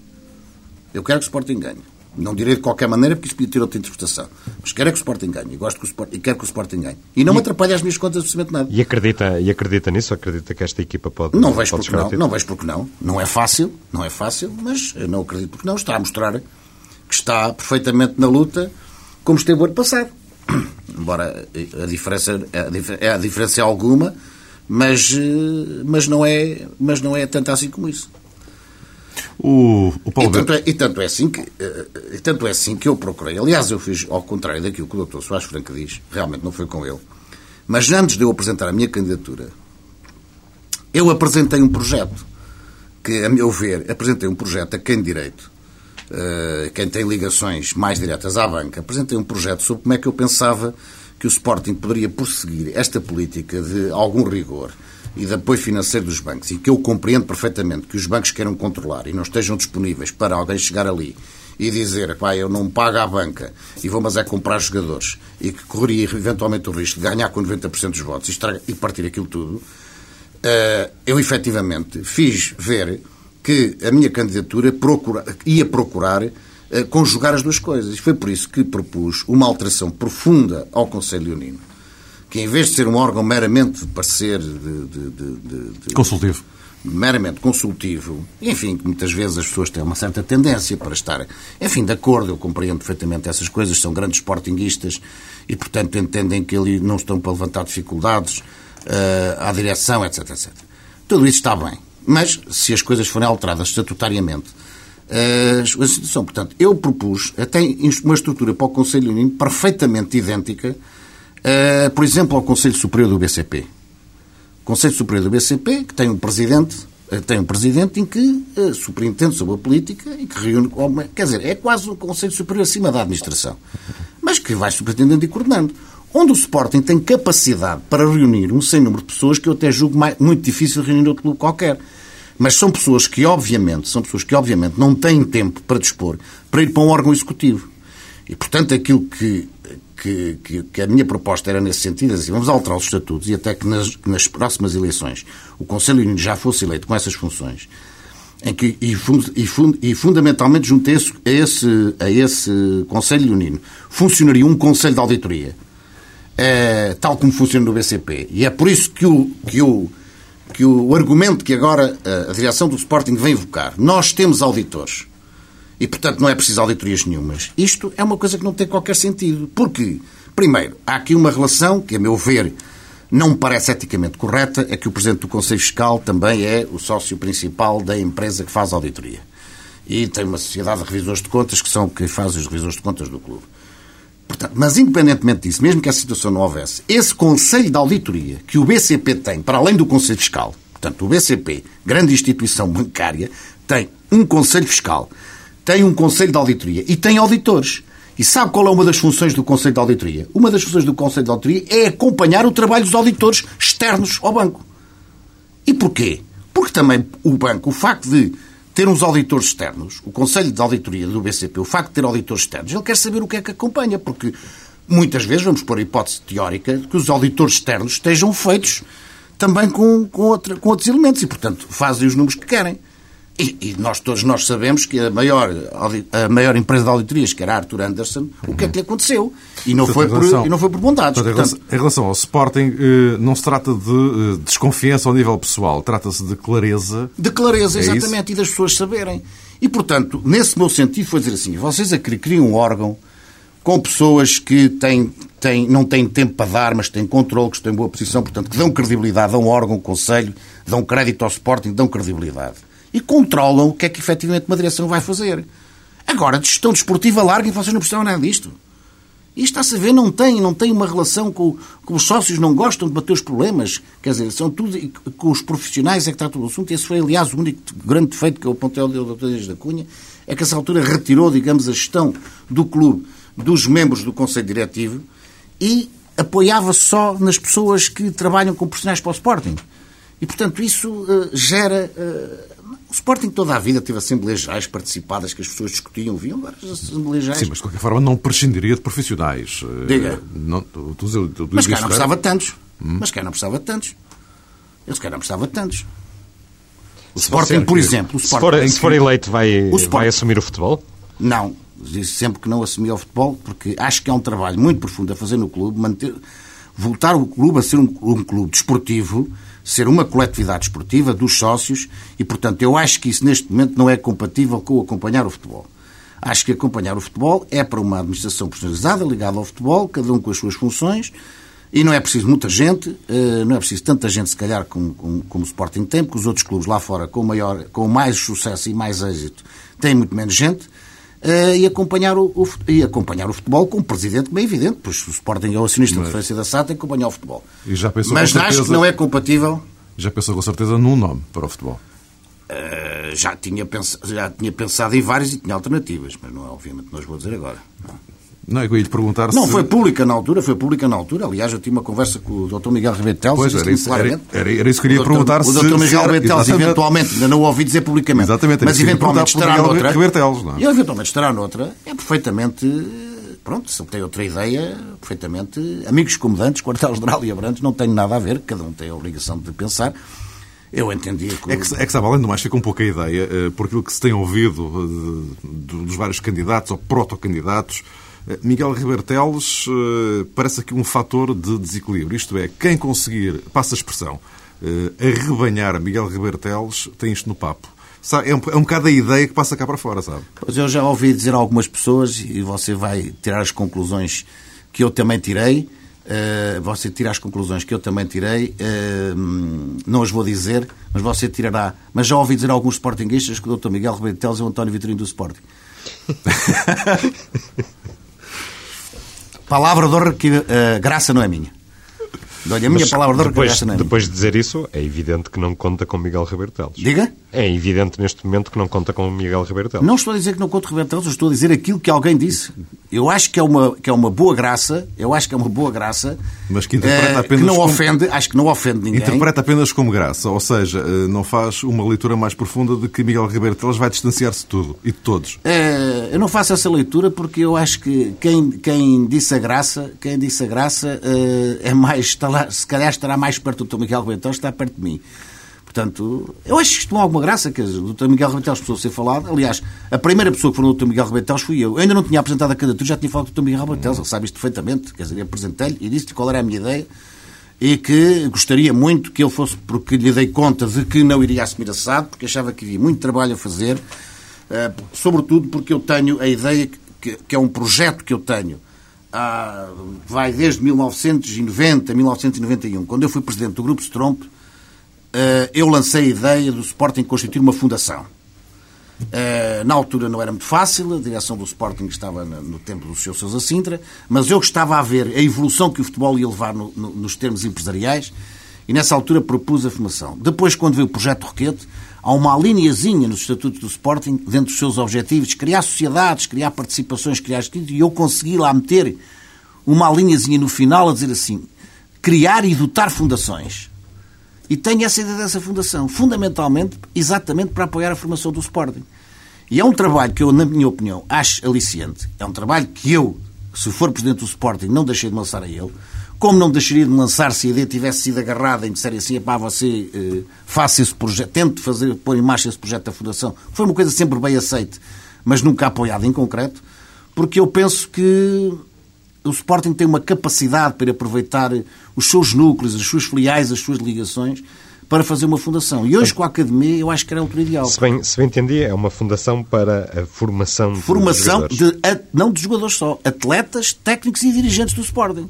Eu quero que o Sporting ganhe. Não direi de qualquer maneira, porque isso podia ter outra interpretação. Mas quero é que o Sporting ganhe. E, gosto que o Sporting, e quero que o Sporting ganhe. E não e, me atrapalhe as minhas contas absolutamente nada. E acredita, e acredita nisso? Acredita que esta equipa pode. Não vejo pode porque não. Não vejo porque não. Não é fácil, não é fácil, mas eu não acredito porque não. Está a mostrar que está perfeitamente na luta, como esteve o ano passado. Embora a diferença, é a diferença é alguma, mas, eh, mas, não é, mas não é tanto assim como isso. O, o Paulo e, tanto é, e, tanto é assim que, eh, e tanto é assim que eu procurei. Aliás, eu fiz ao contrário daquilo que o Dr. Soares Franca diz, realmente não foi com ele. Mas antes de eu apresentar a minha candidatura, eu apresentei um projeto que, a meu ver, apresentei um projeto a quem direito, quem tem ligações mais diretas à banca, apresentei um projeto sobre como é que eu pensava que o Sporting poderia prosseguir esta política de algum rigor e de apoio financeiro dos bancos, e que eu compreendo perfeitamente que os bancos queiram controlar e não estejam disponíveis para alguém chegar ali e dizer, pá, eu não pago à banca e vou mas é comprar jogadores. E que correria eventualmente o risco de ganhar com 90% dos votos e, estraga, e partir aquilo tudo, uh, eu efetivamente fiz ver que a minha candidatura procura, ia procurar uh, conjugar as duas coisas. E foi por isso que propus uma alteração profunda ao Conselho Leonino que em vez de ser um órgão meramente de parecer de, de, de, de consultivo, meramente consultivo, enfim, que muitas vezes as pessoas têm uma certa tendência para estar, enfim, de acordo, eu compreendo perfeitamente essas coisas, são grandes sportinguistas e, portanto, entendem que ali não estão para levantar dificuldades uh, à direção, etc, etc. Tudo isso está bem, mas se as coisas forem alteradas estatutariamente, a situação, portanto, eu propus até uma estrutura para o Conselho Unido perfeitamente idêntica Uh, por exemplo, ao Conselho Superior do BCP. O Conselho Superior do BCP, que tem um presidente, uh, tem um presidente em que superintende sobre a política e que reúne. Quer dizer, é quase um Conselho Superior acima da administração, mas que vai superintendendo e coordenando. Onde o Sporting tem capacidade para reunir um sem número de pessoas que eu até julgo mais, muito difícil reunir outro clube qualquer. Mas são pessoas que, obviamente, são pessoas que, obviamente, não têm tempo para dispor para ir para um órgão executivo. E, portanto, aquilo que que, que, que, a minha proposta era nesse sentido, assim, vamos alterar os estatutos e até que nas, que nas próximas eleições o Conselho já fosse eleito com essas funções, em que, e, fund, e, fund, e fundamentalmente junto a esse, a esse Conselho Unino funcionaria um Conselho de Auditoria, é, tal como funciona no BCP. E é por isso que o, que o, que o argumento que agora a, a direção do Sporting vem invocar, nós temos auditores, e, portanto, não é preciso auditorias nenhumas. Isto é uma coisa que não tem qualquer sentido. Porque, primeiro, há aqui uma relação que, a meu ver, não me parece eticamente correta, é que o Presidente do Conselho Fiscal também é o sócio principal da empresa que faz auditoria. E tem uma sociedade de revisores de contas que são que faz os revisores de contas do clube. Portanto, mas independentemente disso, mesmo que a situação não houvesse, esse Conselho de Auditoria que o BCP tem, para além do Conselho Fiscal, portanto, o BCP, grande instituição bancária, tem um Conselho Fiscal tem um Conselho de Auditoria e tem auditores. E sabe qual é uma das funções do Conselho de Auditoria? Uma das funções do Conselho de Auditoria é acompanhar o trabalho dos auditores externos ao banco. E porquê? Porque também o banco, o facto de ter uns auditores externos, o Conselho de Auditoria do BCP, o facto de ter auditores externos, ele quer saber o que é que acompanha, porque muitas vezes, vamos pôr a hipótese teórica, que os auditores externos estejam feitos também com, com, outra, com outros elementos e, portanto, fazem os números que querem. E, e, nós todos nós sabemos que a maior, a maior empresa de auditorias, que era a Arthur Anderson, o que é que lhe aconteceu? E não, foi, relação, por, e não foi por bondades. Portanto, em relação ao Sporting, eh, não se trata de eh, desconfiança ao nível pessoal, trata-se de clareza. De clareza, é exatamente, isso? e das pessoas saberem. E, portanto, nesse meu sentido, foi dizer assim: vocês criam um órgão com pessoas que têm, têm, não têm tempo para dar, mas têm controle, que estão em boa posição, portanto, que dão credibilidade, dão órgão, conselho, dão crédito ao Sporting, dão credibilidade e controlam o que é que efetivamente uma direção vai fazer. Agora, de gestão desportiva larga e vocês não percebem nada disto. Isto está-se a ver, não tem, não tem uma relação com, com os sócios, não gostam de bater os problemas. Quer dizer, são tudo com os profissionais é que tratam o assunto. Esse foi, aliás, o único grande defeito que eu apontei ao Dr. Dias da Cunha, é que essa altura retirou, digamos, a gestão do clube dos membros do Conselho Diretivo e apoiava só nas pessoas que trabalham com profissionais para o Sporting. E, portanto, isso uh, gera uh, o Sporting toda a vida teve assembleias gerais participadas que as pessoas discutiam, viam várias assembleias gerais. Sim, mas de qualquer forma não prescindiria de profissionais. Eh, Diga. Não, tu, tu, tu, mas cá não precisava de tantos. Hum? Mas cá não precisava de tantos. Eu se calhar não precisava de tantos. O Sporting, por exemplo... O Sporting, se, for, eleito, vai, vai assumir o futebol? Não. Disse sempre que não assumia o futebol, porque acho que é um trabalho muito profundo a fazer no clube, manter, voltar o clube a ser um, um clube desportivo ser uma coletividade esportiva dos sócios e, portanto, eu acho que isso neste momento não é compatível com acompanhar o futebol. Acho que acompanhar o futebol é para uma administração personalizada, ligada ao futebol, cada um com as suas funções, e não é preciso muita gente, eh, não é preciso tanta gente, se calhar, como, como, como o Sporting tem, porque os outros clubes lá fora, com, maior, com mais sucesso e mais êxito, têm muito menos gente. Uh, e, acompanhar o, o, e acompanhar o futebol com um presidente bem evidente, pois o Sporting é o acionista Mas... de referência da SAT, tem que acompanhar o futebol. E Mas certeza... acho que não é compatível. Já pensou com certeza num nome para o futebol? Uh, já, tinha já tinha pensado em vários e tinha alternativas, mas não é obviamente não as vou dizer agora. Não. Não, é que eu ia lhe perguntar Não, se... foi pública na altura, foi pública na altura. Aliás, eu tive uma conversa com o Dr. Miguel Ribeiro Teles. Pois, era isso, era, era, era isso que eu queria perguntar. O Dr. Miguel Ribeiro Teles, eventualmente, ainda não o ouvi dizer publicamente, exatamente, mas eventualmente estará noutra. Teles, não é? E eventualmente estará noutra. É perfeitamente... Pronto, se ele tem outra ideia, perfeitamente... Amigos como Dantes, Quartel-General e Abrantes, não tem nada a ver, cada um tem a obrigação de pensar. Eu entendi que... É que, é que sabe, além do mais, fica um pouco a ideia, eh, por aquilo que se tem ouvido eh, dos vários candidatos ou protocandidatos, eh, Miguel Ribeiro Teles uh, parece aqui um fator de desequilíbrio. Isto é, quem conseguir, passa a expressão, uh, arrebanhar Miguel Ribeiro Teles tem isto no papo. É um, é um bocado a ideia que passa cá para fora, sabe? Pois eu já ouvi dizer a algumas pessoas, e você vai tirar as conclusões que eu também tirei, uh, você tira as conclusões que eu também tirei, uh, não as vou dizer, mas você tirará. Mas já ouvi dizer a alguns sportinguistas que o Dr. Miguel Ribeiro Teles é o António Vitorino do Sporting. Palavra de honra que uh, graça não é minha. Dou-lhe a minha Mas palavra de depois, é Depois de dizer isso, é evidente que não conta com Miguel Ribeiro Teles. Diga? É evidente neste momento que não conta com Miguel Ribeiro Teles. Não estou a dizer que não conto com Ribeiro Teles, estou a dizer aquilo que alguém disse. Eu acho que é uma, que é uma boa graça, eu acho que é uma boa graça, mas que interpreta eh, apenas que não como- ofende, acho que não ofende ninguém. Interpreta apenas como graça, ou seja, eh, não faz uma leitura mais profunda de que Miguel Ribeiro Teles vai distanciar-se de tudo e de todos. Eh, eu não faço essa leitura porque eu acho que quem, quem disse a graça, quem disse a graça é mais, está lá- se calhar estará mais perto do Dr. Miguel Rebentão, está perto de mim. Portanto, eu acho que isto não há alguma graça, quer dizer, o Dr. Miguel Rebentão precisou ser falado. Aliás, a primeira pessoa que falou do Dr. Miguel Rebentão fui eu. Eu ainda não tinha apresentado a candidatura, já tinha falado do Dr. Miguel Rebentão, ele sabe isto perfeitamente. Quer dizer, apresentei-lhe e disse-lhe qual era a minha ideia e que gostaria muito que ele fosse, porque lhe dei conta de que não iria assumir a SAD, porque achava que havia muito trabalho a fazer, eh, sobretudo porque eu tenho a ideia que, que é um projeto que eu tenho, vai desde 1990, 1991, quando eu fui presidente do Grupo Stromp, eh, eu lancei a ideia do Sporting constituir uma fundação. Eh, na altura não era muito fácil, a direção do Sporting estava no tempo do Sr. Sousa Sintra, mas eu estava a ver a evolução que o futebol ia levar no- no- nos termos empresariais e nessa altura propus a formação. Depois, quando veio o projeto Roquete, há uma linhazinha nos estatutos do Sporting, dentro dos seus objetivos, criar sociedades, criar participações, criar e eu consegui lá meter uma linhazinha no final a dizer assim, criar e dotar fundações. E tenho essa ideia dessa fundação, fundamentalmente, exatamente para apoiar a formação do Sporting. E é um trabalho que eu, na minha opinião, acho aliciante. É um trabalho que eu, se for Presidente do Sporting, não deixei de lançar a ele. Como não deixaria de lançar se a ideia tivesse sido agarrada e me disserem assim, pá, você eh, faça esse projeto, tente fazer, pôr em marcha esse projeto da Fundação. Foi uma coisa sempre bem aceite, mas nunca apoiada em concreto, porque eu penso que o Sporting tem uma capacidade para aproveitar os seus núcleos, as suas filiais, as suas ligações, para fazer uma fundação. E hoje, com a Academia, eu acho que era altura ideal. Se bem, se bem entendi, é uma fundação para a formação, de Formação de, não de jogadores só, atletas, técnicos e dirigentes do Sporting.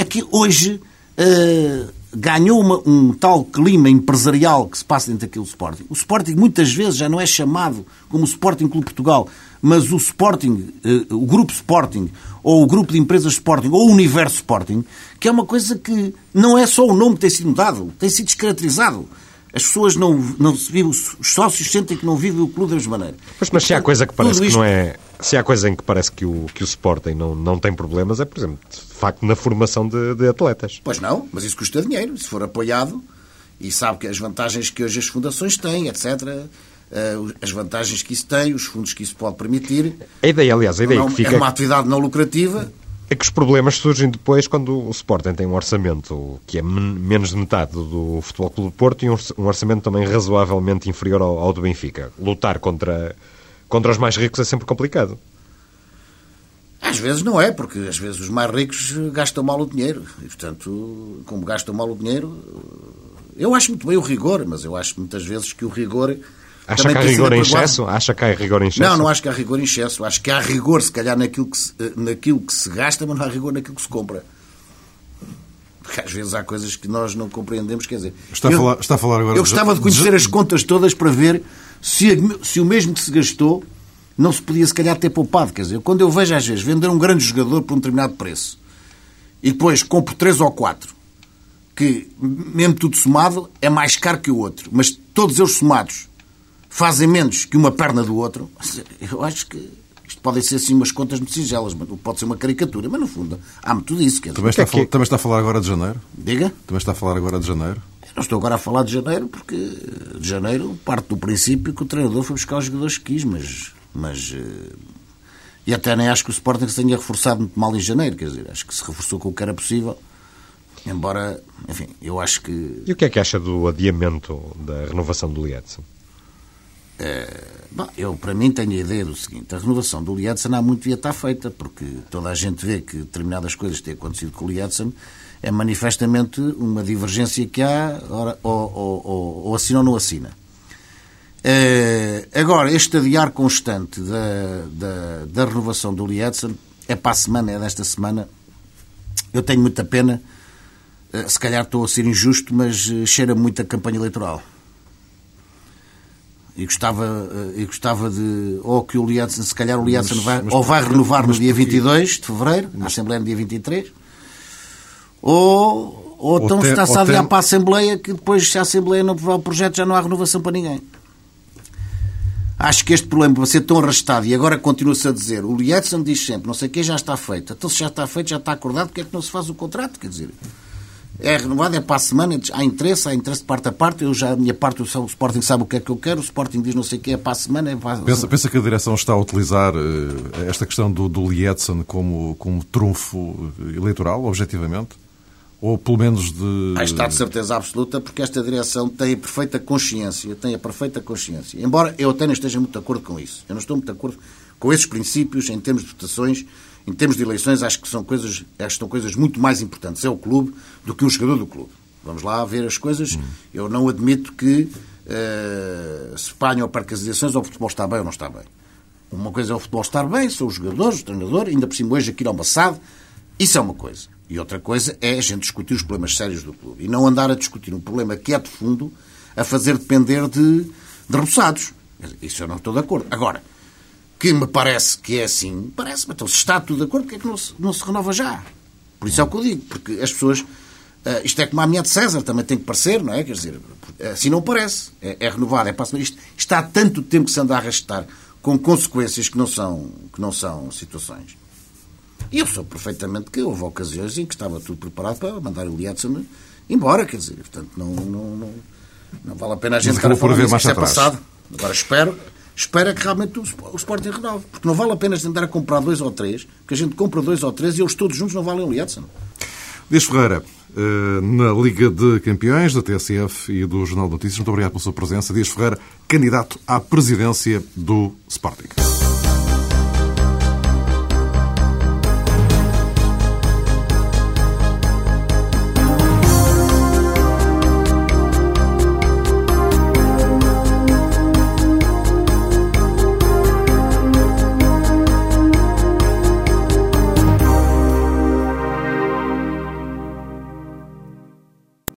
É que hoje eh, ganhou uma- um tal clima empresarial que se passa dentro daquele Sporting. O Sporting muitas vezes já não é chamado como Sporting Clube Portugal, mas o Sporting, eh, o Grupo Sporting, ou o Grupo de Empresas Sporting, ou o Universo Sporting, que é uma coisa que não é só o nome que tem sido mudado, tem sido descaracterizado. As pessoas não, não se vivem, os sócios sentem que não vivem o clube da mesma maneira. Pois, mas se há coisa que parece Tudo que isto- não é. Se há coisa em que parece que o, que o Sporting não, não tem problemas, é, por exemplo, de facto, na formação de, de atletas. Pois não, mas isso custa dinheiro, se for apoiado, e sabe que as vantagens que hoje as fundações têm, etc., eh, as vantagens que isso tem, os fundos que isso pode permitir, A ideia, aliás, a ideia não- que fica é uma atividade não lucrativa, é que os problemas surgem depois quando o Sporting tem um orçamento que é men- menos de metade do, Futebol Clube do Porto e um, um orçamento também razoavelmente inferior ao, ao do Benfica. Lutar contra, contra os mais ricos é sempre complicado. às vezes não é, porque às vezes os mais ricos gastam mal o dinheiro, e portanto, como gastam mal o dinheiro, eu acho muito bem o rigor, mas eu acho muitas vezes que o rigor... Acha também que há rigor em excesso? Acha que há rigor em excesso? Não, não acho que há rigor em excesso. Acho que há rigor, se calhar, naquilo que se, eh, naquilo que se gasta, mas não há rigor naquilo que se compra. Porque às vezes há coisas que nós não compreendemos. Quer dizer, Está a falar- está a falar agora Eu gostava de conhecer as contas todas para ver se, se o mesmo que se gastou não se podia, se calhar, ter poupado. Quer dizer, quando eu vejo, às vezes, vender um grande jogador por um determinado preço e depois compro três ou quatro que, mesmo tudo somado, é mais caro que o outro, mas todos eles somados fazem menos que uma perna do outro, eu acho que isto podem ser assim umas contas muito singelas, mas pode ser uma caricatura, mas no fundo há muito disso. Quer dizer, Também está, a que é também está a falar agora de janeiro? Diga? Também está a falar agora de janeiro? Eu não estou agora a falar de janeiro, porque de janeiro parte do princípio que o treinador foi buscar os jogadores que quis, mas. mas eh, e até nem acho que o Sporting se tenha reforçado muito mal em janeiro, quer dizer, acho que se reforçou com o que era possível. Embora, enfim, eu acho que. E o que é que acha do adiamento da renovação do Lietzen? Bom, eu, para mim, tenho a ideia do seguinte: a renovação do Lietzen há muito devia estar feita, porque toda a gente vê que determinadas coisas têm acontecido com o Lietzen é manifestamente uma divergência que há, ora, ou, ou, ou, ou assina ou não assina. Eh, agora, este adiar constante da, da, da renovação do Lietzen é para a semana, é desta semana. Eu tenho muita pena, eh, se calhar estou a ser injusto, mas eh, cheira muito a campanha eleitoral. E gostava, eh, e gostava de. Ou que o Lietzen, se calhar o Mas- vai, mas ou vai renovar no dia porquê? 22 de fevereiro, na Assembleia no dia 23, ou, ou então tem- está-se ou a adiar tem- para a Assembleia que depois, se a Assembleia não aprovar o projeto, já não há renovação para ninguém. Acho que este problema vai ser tão arrastado e agora continua-se a dizer, o Lietzen diz sempre, não sei o que, já está feito. Então se já está feito, já está acordado, porque é que não se faz o contrato? Quer dizer, é renovado, é para a semana, há interesse, há interesse de parte a parte, eu já, a minha parte, o Sporting sabe o que é que eu quero, o Sporting diz não sei o que, é para a semana... É para... Pensa, pensa que a direção está a utilizar uh, esta questão do, do Lietzen como, como trunfo eleitoral, objetivamente? Ou pelo menos de. Ah, está de certeza absoluta, porque esta direção tem a perfeita consciência, tem a perfeita consciência. Embora eu até não esteja muito de acordo com isso. Eu não estou muito de acordo com esses princípios em termos de votações, em termos de eleições, acho que são coisas, que são coisas muito mais importantes. É o clube do que o jogador do clube. Vamos lá ver as coisas. Eu não admito que uh, se panham para as eleições o futebol está bem ou não está bem. Uma coisa é o futebol estar bem, são os jogadores, o treinador, ainda por cima hoje aqui ao Massado. Isso é uma coisa. E outra coisa é a gente discutir os problemas sérios do clube. E não andar a discutir um problema que é de fundo a fazer depender de, de rebuçados. Isso eu não estou de acordo. Agora, que me parece que é assim, parece-me. Então, se está tudo de acordo, porque é que não se, não se renova já? Por isso é o que eu digo. Porque as pessoas... Uh, isto é como a minha de César, também tem que parecer, não é? Quer dizer, assim não parece. É, é renovado, é para isto Está há tanto tempo que se anda a arrastar com consequências que não são, que não são situações. E eu sou perfeitamente que houve ocasiões em que estava tudo preparado para mandar o Lietzen embora, quer dizer, portanto, não, não, não, não vale a pena a gente estar a falar disso, isso é passado. Agora espero, espero que realmente o, Sporting renove, porque não vale a pena a comprar dois ou três, porque a gente compra dois ou três e eles todos juntos não valem o Lietzen. Dias Ferreira, eh, na Liga de Campeões da TSF e do Jornal de Notícias, muito obrigado pela sua presença. Dias Ferreira, candidato à presidência do Sporting.